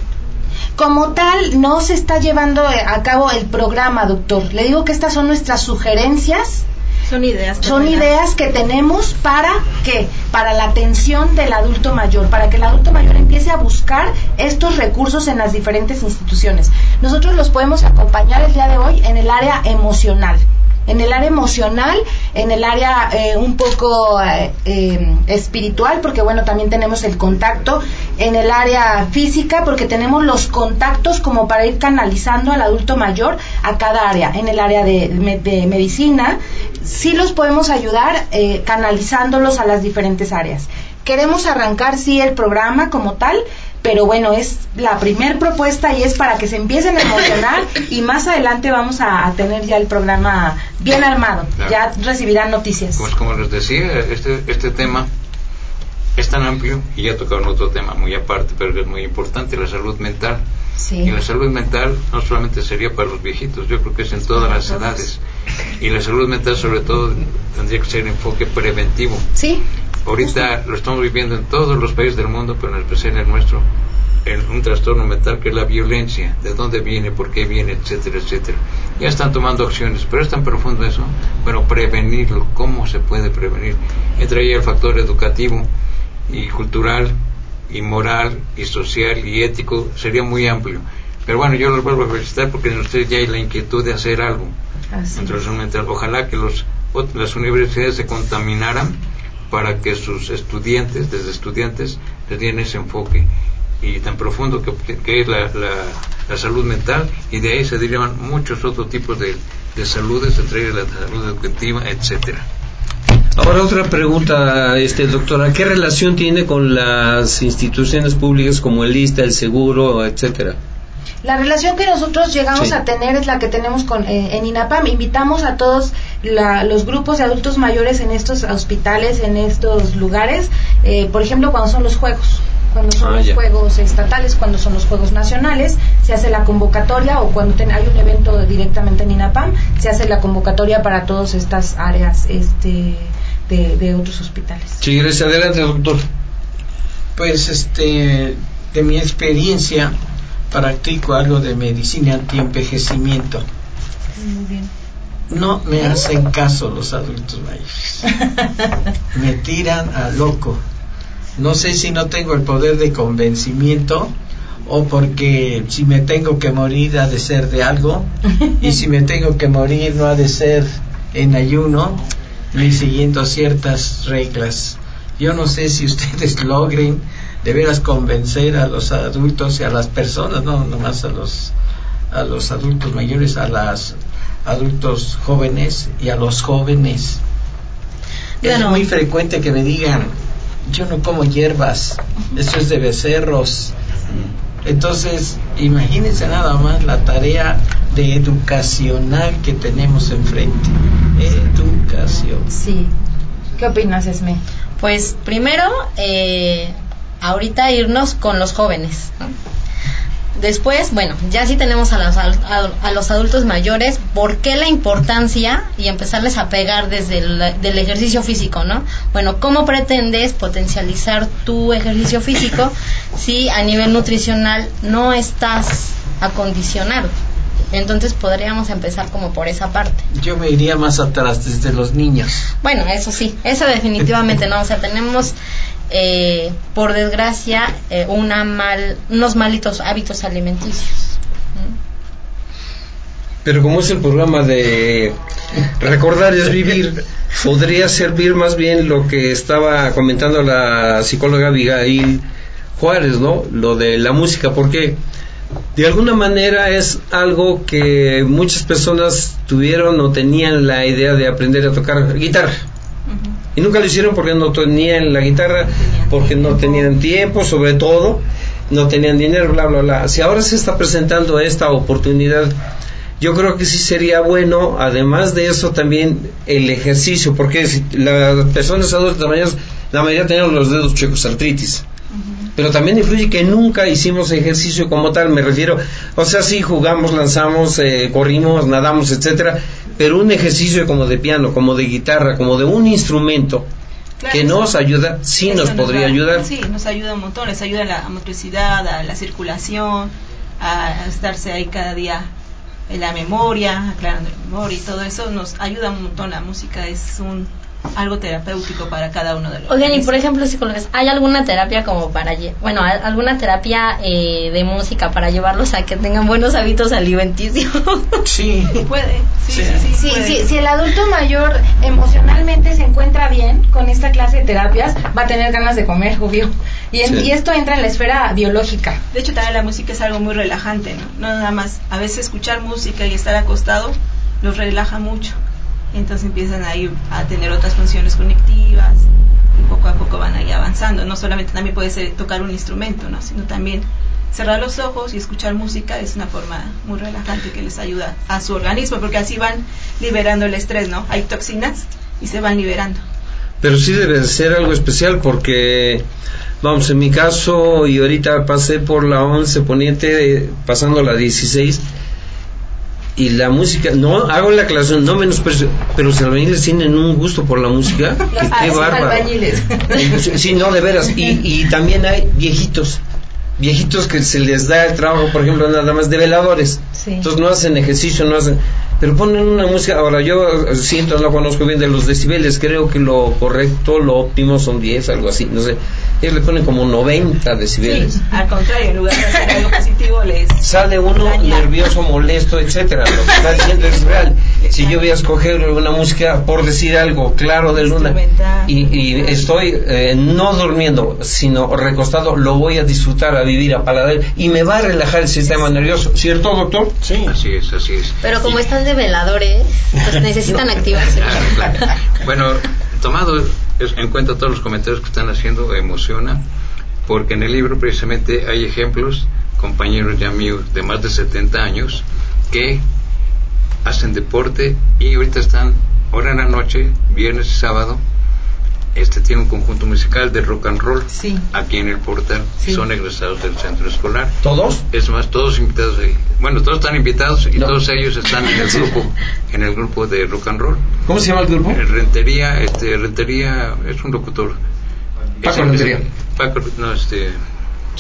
como tal, no se está llevando eh, a cabo el programa, doctor. Le digo que estas son nuestras sugerencias Son ideas. que Son ideas que tenemos para qué? Para la atención del adulto mayor, para que el adulto mayor empiece a buscar estos recursos en las diferentes instituciones. Nosotros los podemos acompañar el día de hoy en el área emocional. En el área emocional, en el área eh, un poco eh, eh, espiritual, porque bueno, también tenemos el contacto, en el área física, porque tenemos los contactos como para ir canalizando al adulto mayor a cada área, en el área de, de medicina, sí los podemos ayudar eh, canalizándolos a las diferentes áreas. Queremos arrancar, sí, el programa como tal, pero bueno, es la primer propuesta y es para que se empiecen a emocionar y más adelante vamos a, a tener ya el programa bien armado, Claro. ya recibirán noticias. Pues como les decía, este, este tema es tan amplio y ya tocaron otro tema muy aparte, pero que es muy importante, la salud mental. Sí. Y la salud mental no solamente sería para los viejitos, yo creo que es en todas las edades. Y la salud mental sobre todo tendría que ser enfoque preventivo. Sí, Ahorita lo estamos viviendo en todos los países del mundo, pero en especial en el nuestro, en un trastorno mental que es la violencia, de dónde viene, por qué viene, etcétera, etcétera. Ya están tomando acciones, pero es tan profundo eso. Bueno, prevenirlo, ¿cómo se puede prevenir? Entra ahí el factor educativo y cultural y moral y social y ético, sería muy amplio. Pero bueno, yo los vuelvo a felicitar porque en ustedes ya hay la inquietud de hacer algo. así. Ojalá que los, las universidades se contaminaran para que sus estudiantes, desde estudiantes, les den ese enfoque y tan profundo que, que es la, la- salud mental y de ahí se derivan muchos otros tipos de, de saludes, entre ellas la salud educativa, etcétera. Ahora otra pregunta, este doctora, ¿qué relación tiene con las instituciones públicas como el ISTA, el seguro, etcétera? La relación que nosotros llegamos Sí. a tener es la que tenemos con, eh, en INAPAM. Invitamos a todos la- los grupos de adultos mayores en estos hospitales, en estos lugares, eh, por ejemplo, cuando son los juegos. Cuando son Ah, los ya. juegos estatales, cuando son los juegos nacionales, se hace la convocatoria o cuando ten- hay un evento directamente en INAPAM, se hace la convocatoria para todas estas áreas este, de, de otros hospitales. Sí, gracias. Adelante, doctor. Pues este, de mi experiencia, practico algo de medicina antienvejecimiento. Muy bien. No me hacen caso los adultos mayores. Me tiran a loco. No sé si no tengo el poder de convencimiento o porque si me tengo que morir ha de ser de algo y si me tengo que morir no ha de ser en ayuno ni siguiendo ciertas reglas. Yo no sé si ustedes logren de veras convencer a los adultos y a las personas, no nomás a los a los adultos mayores, a los adultos jóvenes y a los jóvenes. Es muy frecuente que me digan, yo no como hierbas, eso es de becerros. Entonces, imagínense nada más la tarea de educacional que tenemos enfrente. Educación. Sí. ¿Qué opinas, Esme? Pues primero, eh, ahorita irnos con los jóvenes. ¿no? Después, bueno, ya sí tenemos a los, a, a los adultos mayores, ¿por qué la importancia y empezarles a pegar desde el del ejercicio físico, ¿no? Bueno, ¿cómo pretendes potencializar tu ejercicio físico si a nivel nutricional no estás acondicionado? Entonces podríamos empezar como por esa parte. Yo me iría más atrás, desde los niños. Bueno, eso sí, eso definitivamente no. O sea, tenemos, eh, por desgracia, eh, una mal, unos malitos hábitos alimenticios. Pero como es el programa de recordar es vivir, podría servir más bien lo que estaba comentando la psicóloga Abigail Juárez, ¿no? Lo de la música, porque de alguna manera es algo que muchas personas tuvieron o tenían la idea de aprender a tocar guitarra. Y nunca lo hicieron porque no tenían la guitarra, porque no tenían tiempo, sobre todo, no tenían dinero, bla, bla, bla. Si ahora se está presentando esta oportunidad yo creo que sí sería bueno, además de eso, también el ejercicio, porque si las personas adultas la mayoría tenemos los dedos chicos, artritis. Pero también influye que nunca hicimos ejercicio como tal, me refiero, o sea, sí jugamos, lanzamos, eh, corrimos, nadamos, etcétera, pero un ejercicio como de piano, como de guitarra, como de un instrumento, que nos ayuda, sí nos, podría ayudar. Sí, nos ayuda un montón, les ayuda a la motricidad, a la circulación, a estarse ahí cada día la memoria, aclarando la memoria y todo eso nos ayuda un montón. La música es un algo terapéutico para cada uno de los. Oigan, y por ejemplo, psicólogos, ¿hay alguna terapia como para, bueno, alguna terapia eh, de música para llevarlos a que tengan buenos hábitos alimenticios? Sí, puede. Sí, sí, sí, sí, si el adulto mayor emocionalmente se encuentra bien con esta clase de terapias, va a tener ganas de comer, obvio. Y, y esto entra en la esfera biológica. De hecho, también la música es algo muy relajante, ¿no? No nada más, a veces escuchar música y estar acostado los relaja mucho entonces empiezan ahí a tener otras funciones conectivas y poco a poco van ahí avanzando. No solamente también puede ser tocar un instrumento, ¿no? sino también cerrar los ojos y escuchar música es una forma muy relajante que les ayuda a su organismo, porque así van liberando el estrés, ¿no? Hay toxinas y se van liberando. Pero sí debe ser algo especial porque, vamos, en mi caso, y ahorita pasé por la 11 poniente, pasando la 16, y la música, no hago la aclaración, no menos, pero los albañiles tienen un gusto por la música, que qué bárbaro. Sí, no, de veras, y, y también hay viejitos, viejitos que se les da el trabajo, por ejemplo, nada más de veladores, entonces no hacen ejercicio, no hacen, pero ponen una música, ahora yo siento, no conozco bien de los decibeles, creo que lo correcto, lo óptimo son 10, algo así, no sé, ellos le ponen como 90 decibeles. Sí, al contrario, en lugar de hacer algo positivo les... Sale uno nervioso, molesto, etcétera, lo que está diciendo es real. Si yo voy a escoger una música, por decir algo, claro de luna, y, estoy eh, no durmiendo, sino recostado, lo voy a disfrutar, a vivir, a paladar, y me va a relajar el sistema nervioso, ¿cierto, doctor? Sí. Así es, así es. Pero como están de veladores, pues necesitan activarse. Bueno, tomado en cuenta todos los comentarios que están haciendo, emociona, porque en el libro precisamente hay ejemplos, compañeros ya míos de más de 70 años, que hacen deporte y ahorita están, ahora en la noche, viernes y sábado, este tiene un conjunto musical de rock and roll aquí en el portal. Son egresados del centro escolar. Todos es más todos invitados ahí. Bueno todos están invitados y todos ellos están en el grupo en el grupo de rock and roll. Cómo se llama el grupo eh, Rentería este Rentería es un locutor. Paco Rentería. Paco no este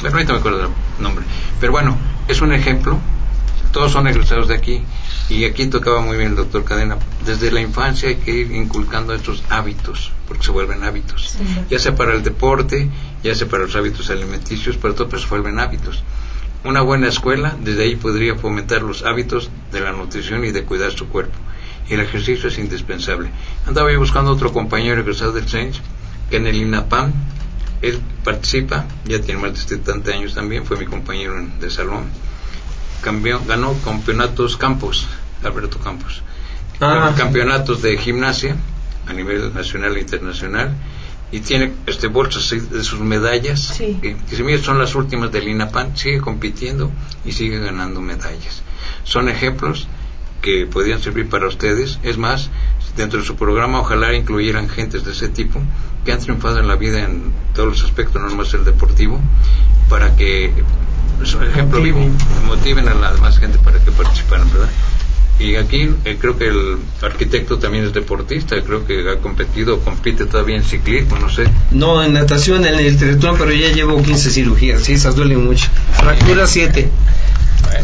me acuerdo del nombre. Pero bueno es un ejemplo todos son egresados de aquí y aquí tocaba muy bien el doctor Cadena. Desde la infancia hay que ir inculcando estos hábitos, porque se vuelven hábitos. Ya sea para el deporte, ya sea para los hábitos alimenticios, pero todo se vuelven hábitos. Una buena escuela, desde ahí podría fomentar los hábitos de la nutrición y de cuidar su cuerpo. Y el ejercicio es indispensable. Andaba yo buscando otro compañero egresado del Saints, que en el INAPAM, él participa, ya tiene más de 70 años también, fue mi compañero de salón ganó campeonatos Campos, Alberto Campos. Ah. Campeonatos de gimnasia a nivel nacional e internacional y tiene este bolsas de sus medallas que, si son las últimas del INAPAN sigue compitiendo y sigue ganando medallas son ejemplos que podrían servir para ustedes es más dentro de su programa ojalá incluyeran gentes de ese tipo que han triunfado en la vida en todos los aspectos no más el deportivo para que es un ejemplo vivo, motiven a la demás gente para que participaran, ¿verdad? Y aquí eh, creo que el arquitecto también es deportista, creo que ha competido, compite todavía en ciclismo, no sé. No, en natación, en el triatlón, pero ya llevo 15 cirugías, sí, esas duelen mucho. Fractura 7.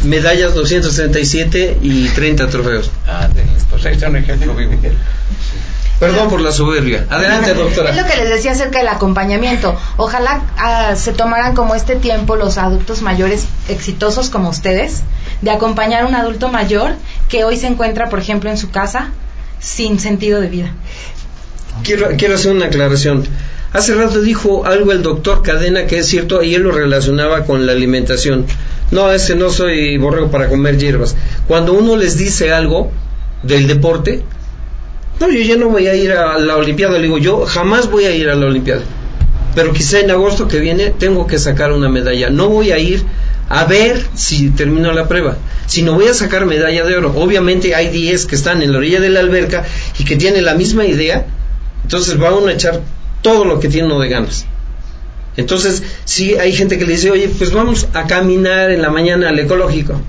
Medallas 237 y 30 trofeos. Ah, pues ahí está un ejemplo vivo. Perdón por la soberbia. Adelante, doctora. Es lo que les decía acerca del acompañamiento. Ojalá ah, se tomaran como este tiempo los adultos mayores exitosos como ustedes de acompañar a un adulto mayor que hoy se encuentra, por ejemplo, en su casa sin sentido de vida. Quiero, quiero hacer una aclaración. Hace rato dijo algo el doctor Cadena que es cierto y él lo relacionaba con la alimentación. No, ese no soy borrego para comer hierbas. Cuando uno les dice algo del deporte, no, yo ya no voy a ir a la Olimpiada. Le digo, yo jamás voy a ir a la Olimpiada. Pero quizá en agosto que viene tengo que sacar una medalla. No voy a ir a ver si termino la prueba, sino voy a sacar medalla de oro. Obviamente hay 10 que están en la orilla de la alberca y que tienen la misma idea, entonces va uno a echar todo lo que tiene de ganas. Entonces, sí hay gente que le dice, oye, pues vamos a caminar en la mañana al ecológico.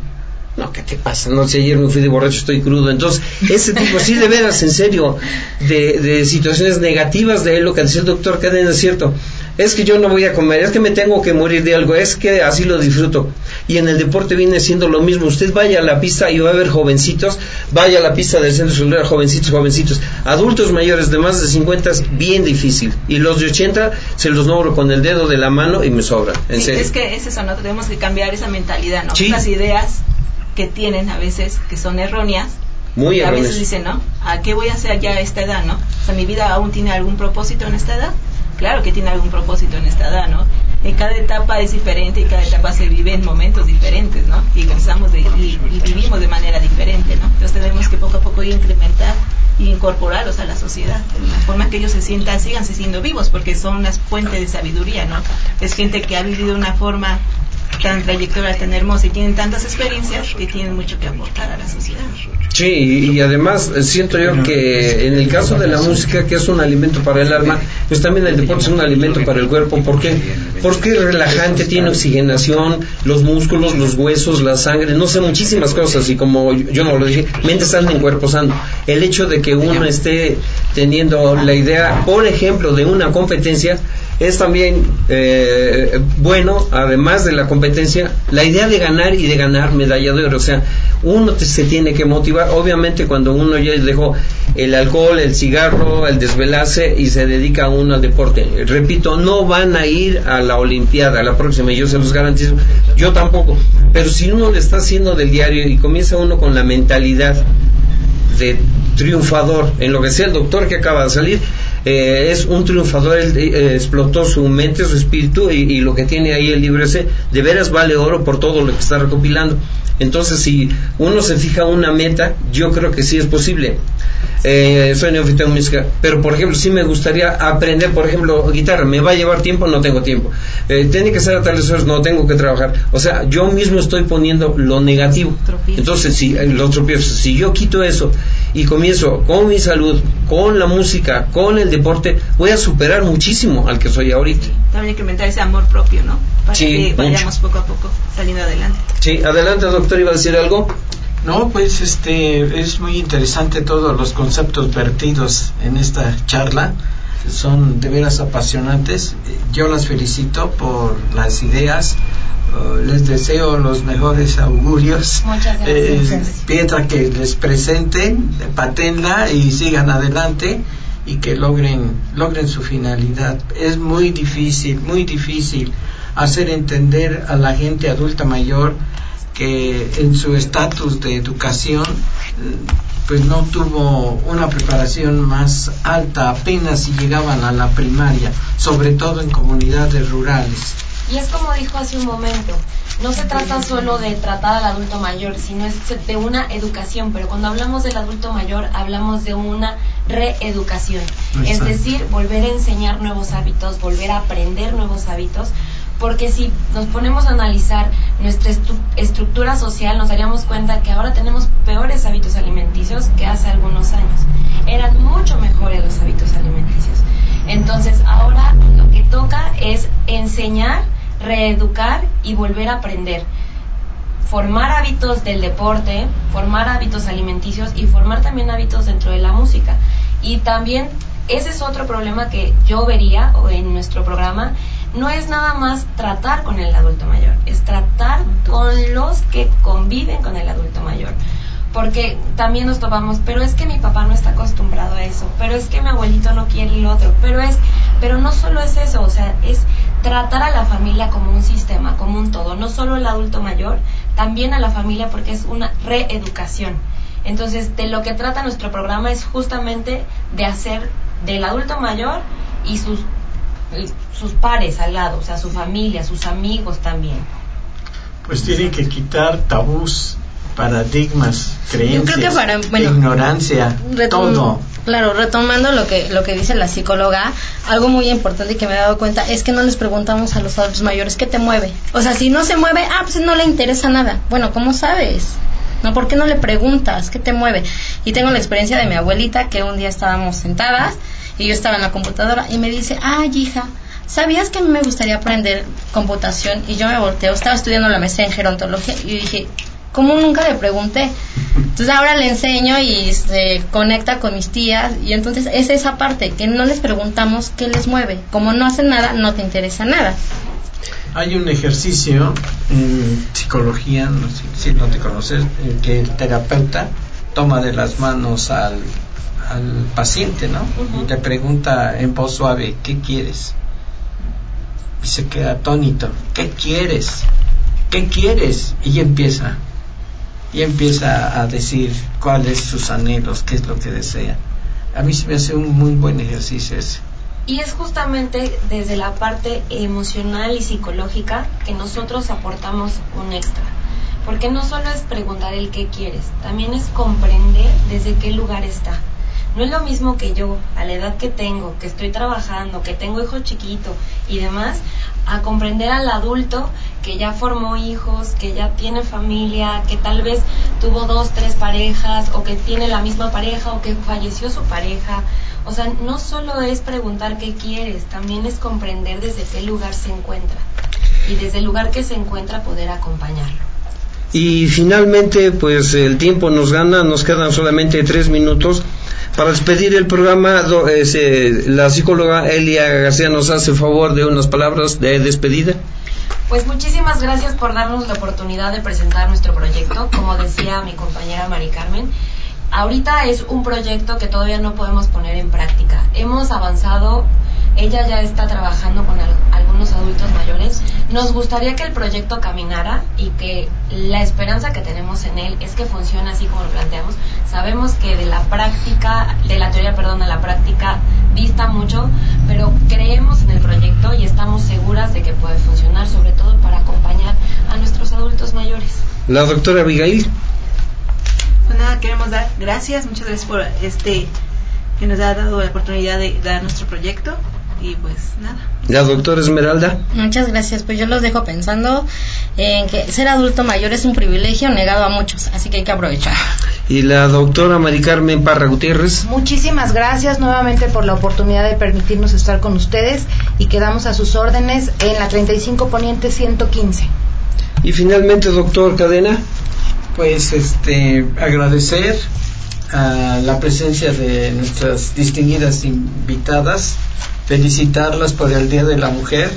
No, ¿qué te pasa? No sé, ayer me fui de borracho, estoy crudo. Entonces, ese tipo, sí, de veras, en serio, de, de situaciones negativas de él, lo que decía el doctor Cadena es cierto es que yo no voy a comer, es que me tengo que morir de algo, es que así lo disfruto. Y en el deporte viene siendo lo mismo. Usted vaya a la pista y va a ver jovencitos, vaya a la pista del centro celular, jovencitos, jovencitos. Adultos mayores de más de 50 es bien difícil. Y los de 80 se los nombro con el dedo de la mano y me sobra. En serio. Es que es eso, ¿no? Tenemos que cambiar esa mentalidad, ¿no? Las ideas que tienen a veces que son erróneas muy a veces dicen, ¿no? ¿A qué voy a hacer ya a esta edad, no? O sea, mi vida aún tiene algún propósito en esta edad claro que tiene algún propósito en esta edad, ¿no? En cada etapa es diferente y cada etapa se vive en momentos diferentes, ¿no? Y de, y, vivimos de manera diferente, ¿no? Entonces tenemos que poco a poco incrementar e incorporarlos a la sociedad, de una forma que ellos se sientan, sigan siendo vivos, porque son una fuente de sabiduría, ¿no? Es gente que ha vivido una forma tan trayectoria tan hermosa y tienen tantas experiencias que tienen mucho que aportar a la sociedad. Sí, y, además eh, siento yo que en el caso de la música, que es un alimento para el alma, pues también el deporte es un alimento para el cuerpo. ¿Por qué? Porque es relajante, tiene oxigenación, los músculos, los huesos, la sangre, no sé, muchísimas cosas. Y como yo no lo dije, mente sana en cuerpo sano. El hecho de que uno esté teniendo la idea, por ejemplo, de una competencia, es también eh, bueno, además de la competencia, la idea de ganar y de ganar medalla de oro. O sea, uno se tiene que motivar. Obviamente, cuando uno ya dejó el alcohol, el cigarro, el desvelace y se dedica uno al deporte, repito, no van a ir a la Olimpiada, a la próxima, yo se los garantizo. Yo tampoco. Pero si uno le está haciendo del diario y comienza uno con la mentalidad de triunfador, en lo que sea el doctor que acaba de salir, eh, es un triunfador, él eh, explotó su mente, su espíritu y, lo que tiene ahí el libro ese de veras vale oro por todo lo que está recopilando. Entonces, si uno se fija una meta, yo creo que sí es posible. Eh, soy neófito música, pero por ejemplo, si me gustaría aprender, por ejemplo, guitarra, me va a llevar tiempo, no tengo tiempo. tiene que ser a tales horas, no tengo que trabajar. O sea, yo mismo estoy poniendo lo negativo. Entonces, si los tropiezos, si yo quito eso y comienzo con mi salud, con la música, con el deporte, voy a superar muchísimo al que soy ahorita. También incrementar ese amor propio, ¿no? Para que vayamos poco a poco saliendo adelante. Sí, adelante doctor, ¿iba a decir algo? No, pues este es muy interesante todos los conceptos vertidos en esta charla. Son de veras apasionantes. Yo las felicito por las ideas, les deseo los mejores augurios. Muchas gracias. Eh, que les presenten, patenla y sigan adelante y que logren, logren su finalidad. Es muy difícil, muy difícil hacer entender a la gente adulta mayor que en su estatus de educación pues no tuvo una preparación más alta apenas si llegaban a la primaria, sobre todo en comunidades rurales. Y es como dijo hace un momento, no se trata solo de tratar al adulto mayor, sino es de una educación, pero cuando hablamos del adulto mayor hablamos de una reeducación, es decir, volver a enseñar nuevos hábitos, volver a aprender nuevos hábitos, porque si nos ponemos a analizar nuestra estructura social nos daríamos cuenta que ahora tenemos peores hábitos alimenticios que hace algunos años. Eran mucho mejores los hábitos alimenticios. Entonces ahora lo que toca es enseñar reeducar y volver a aprender. Formar hábitos del deporte, formar hábitos alimenticios y formar también hábitos dentro de la música. Y también ese es otro problema que yo vería en nuestro programa. No es nada más tratar con el adulto mayor, es tratar con los que conviven con el adulto mayor porque también nos topamos, pero es que mi papá no está acostumbrado a eso, pero es que mi abuelito no quiere el otro, pero es, pero no solo es eso, o sea, es tratar a la familia como un sistema, como un todo, no solo el adulto mayor, también a la familia porque es una reeducación. Entonces, de lo que trata nuestro programa es justamente de hacer del adulto mayor y sus, sus pares al lado, o sea, su familia, sus amigos también. Pues tienen que quitar tabús, paradigmas, creencias, Yo creo que para, bueno, ignorancia, todo. Claro, retomando lo que lo que dice la psicóloga, algo muy importante que me he dado cuenta es que no les preguntamos a los adultos mayores qué te mueve. O sea, si no se mueve, ah, pues no le interesa nada. Bueno, ¿cómo sabes? ¿No? ¿Por qué no le preguntas qué te mueve? Y tengo la experiencia de mi abuelita que un día estábamos sentadas y yo estaba en la computadora y me dice, ay hija, ¿sabías que a mí me gustaría aprender computación? Y yo me volteo, estaba estudiando la maestría en gerontología y dije, ¿cómo nunca le pregunté? Entonces ahora le enseño y se conecta con mis tías y entonces es esa parte que no les preguntamos qué les mueve. Como no hacen nada, no te interesa nada. Hay un ejercicio en psicología, no sé si no te conoces, en que el terapeuta toma de las manos al, al paciente, ¿no? Y le pregunta en voz suave, ¿qué quieres? Y se queda atónito, ¿qué quieres? ¿Qué quieres? Y empieza, y empieza a decir cuáles sus anhelos, qué es lo que desea. A mí se me hace un muy buen ejercicio ese. Y es justamente desde la parte emocional y psicológica que nosotros aportamos un extra. Porque no solo es preguntar el qué quieres, también es comprender desde qué lugar está. No es lo mismo que yo, a la edad que tengo, que estoy trabajando, que tengo hijo chiquito y demás, a comprender al adulto que ya formó hijos, que ya tiene familia, que tal vez tuvo dos, tres parejas, o que tiene la misma pareja, o que falleció su pareja. O sea, no solo es preguntar qué quieres, también es comprender desde qué lugar se encuentra. Y desde el lugar que se encuentra poder acompañarlo. Y finalmente, pues el tiempo nos gana, nos quedan solamente tres minutos. Para despedir el programa, do- eh, la psicóloga Elia García nos hace favor de unas palabras de despedida. Pues muchísimas gracias por darnos la oportunidad de presentar nuestro proyecto. Como decía mi compañera Mari Carmen, ahorita es un proyecto que todavía no podemos poner en práctica. Hemos avanzado, ella ya está trabajando con al- algunos adultos mayores. Nos gustaría que el proyecto caminara y que la esperanza que tenemos en él es que funcione así como lo planteamos. Sabemos que de la práctica, de la teoría, perdón, a la práctica dista mucho, pero creemos en el proyecto y estamos seguras de que puede funcionar, sobre todo para acompañar a nuestros adultos mayores. La doctora Abigail. Pues nada, queremos dar gracias, muchas gracias por este que nos ha dado la oportunidad de dar nuestro proyecto y pues nada. La doctora Esmeralda. Muchas gracias. Pues yo los dejo pensando en que ser adulto mayor es un privilegio negado a muchos, así que hay que aprovechar. Y la doctora Mari Carmen Parra Gutiérrez. Muchísimas gracias nuevamente por la oportunidad de permitirnos estar con ustedes y quedamos a sus órdenes en la 35 Poniente 115. Y finalmente, doctor Cadena. Pues este agradecer a la presencia de nuestras distinguidas invitadas, felicitarlas por el Día de la Mujer,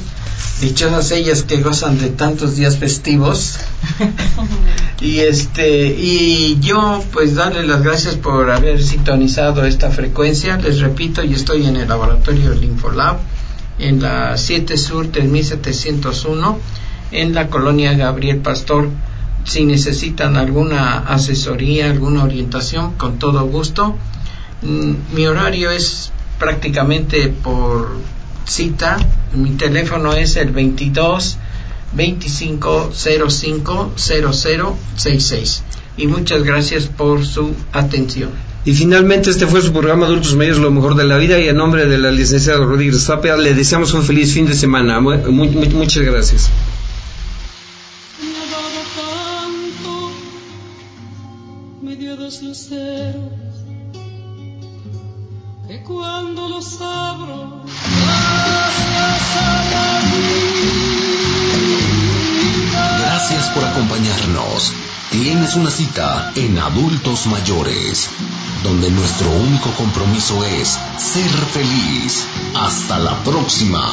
dichosas ellas que gozan de tantos días festivos. y este y yo pues darle las gracias por haber sintonizado esta frecuencia. Les repito, yo estoy en el laboratorio Linfolab en la 7 Sur del 1701 en la colonia Gabriel Pastor si necesitan alguna asesoría, alguna orientación, con todo gusto. Mm, Mi horario es prácticamente por cita. Mi teléfono es el 22 25 05 0066. Y muchas gracias por su atención. Y finalmente este fue su programa Adultos Mayores, lo mejor de la vida y en nombre de la licenciada Rodríguez Tapia le deseamos un feliz fin de semana. Mu- mu- mu- muchas gracias. me ha dado tanto, me dio dos luceros, cuando los abro, gracias a. Gracias por acompañarnos. Tienes una cita en Adultos Mayores, donde nuestro único compromiso es ser feliz. Hasta la próxima.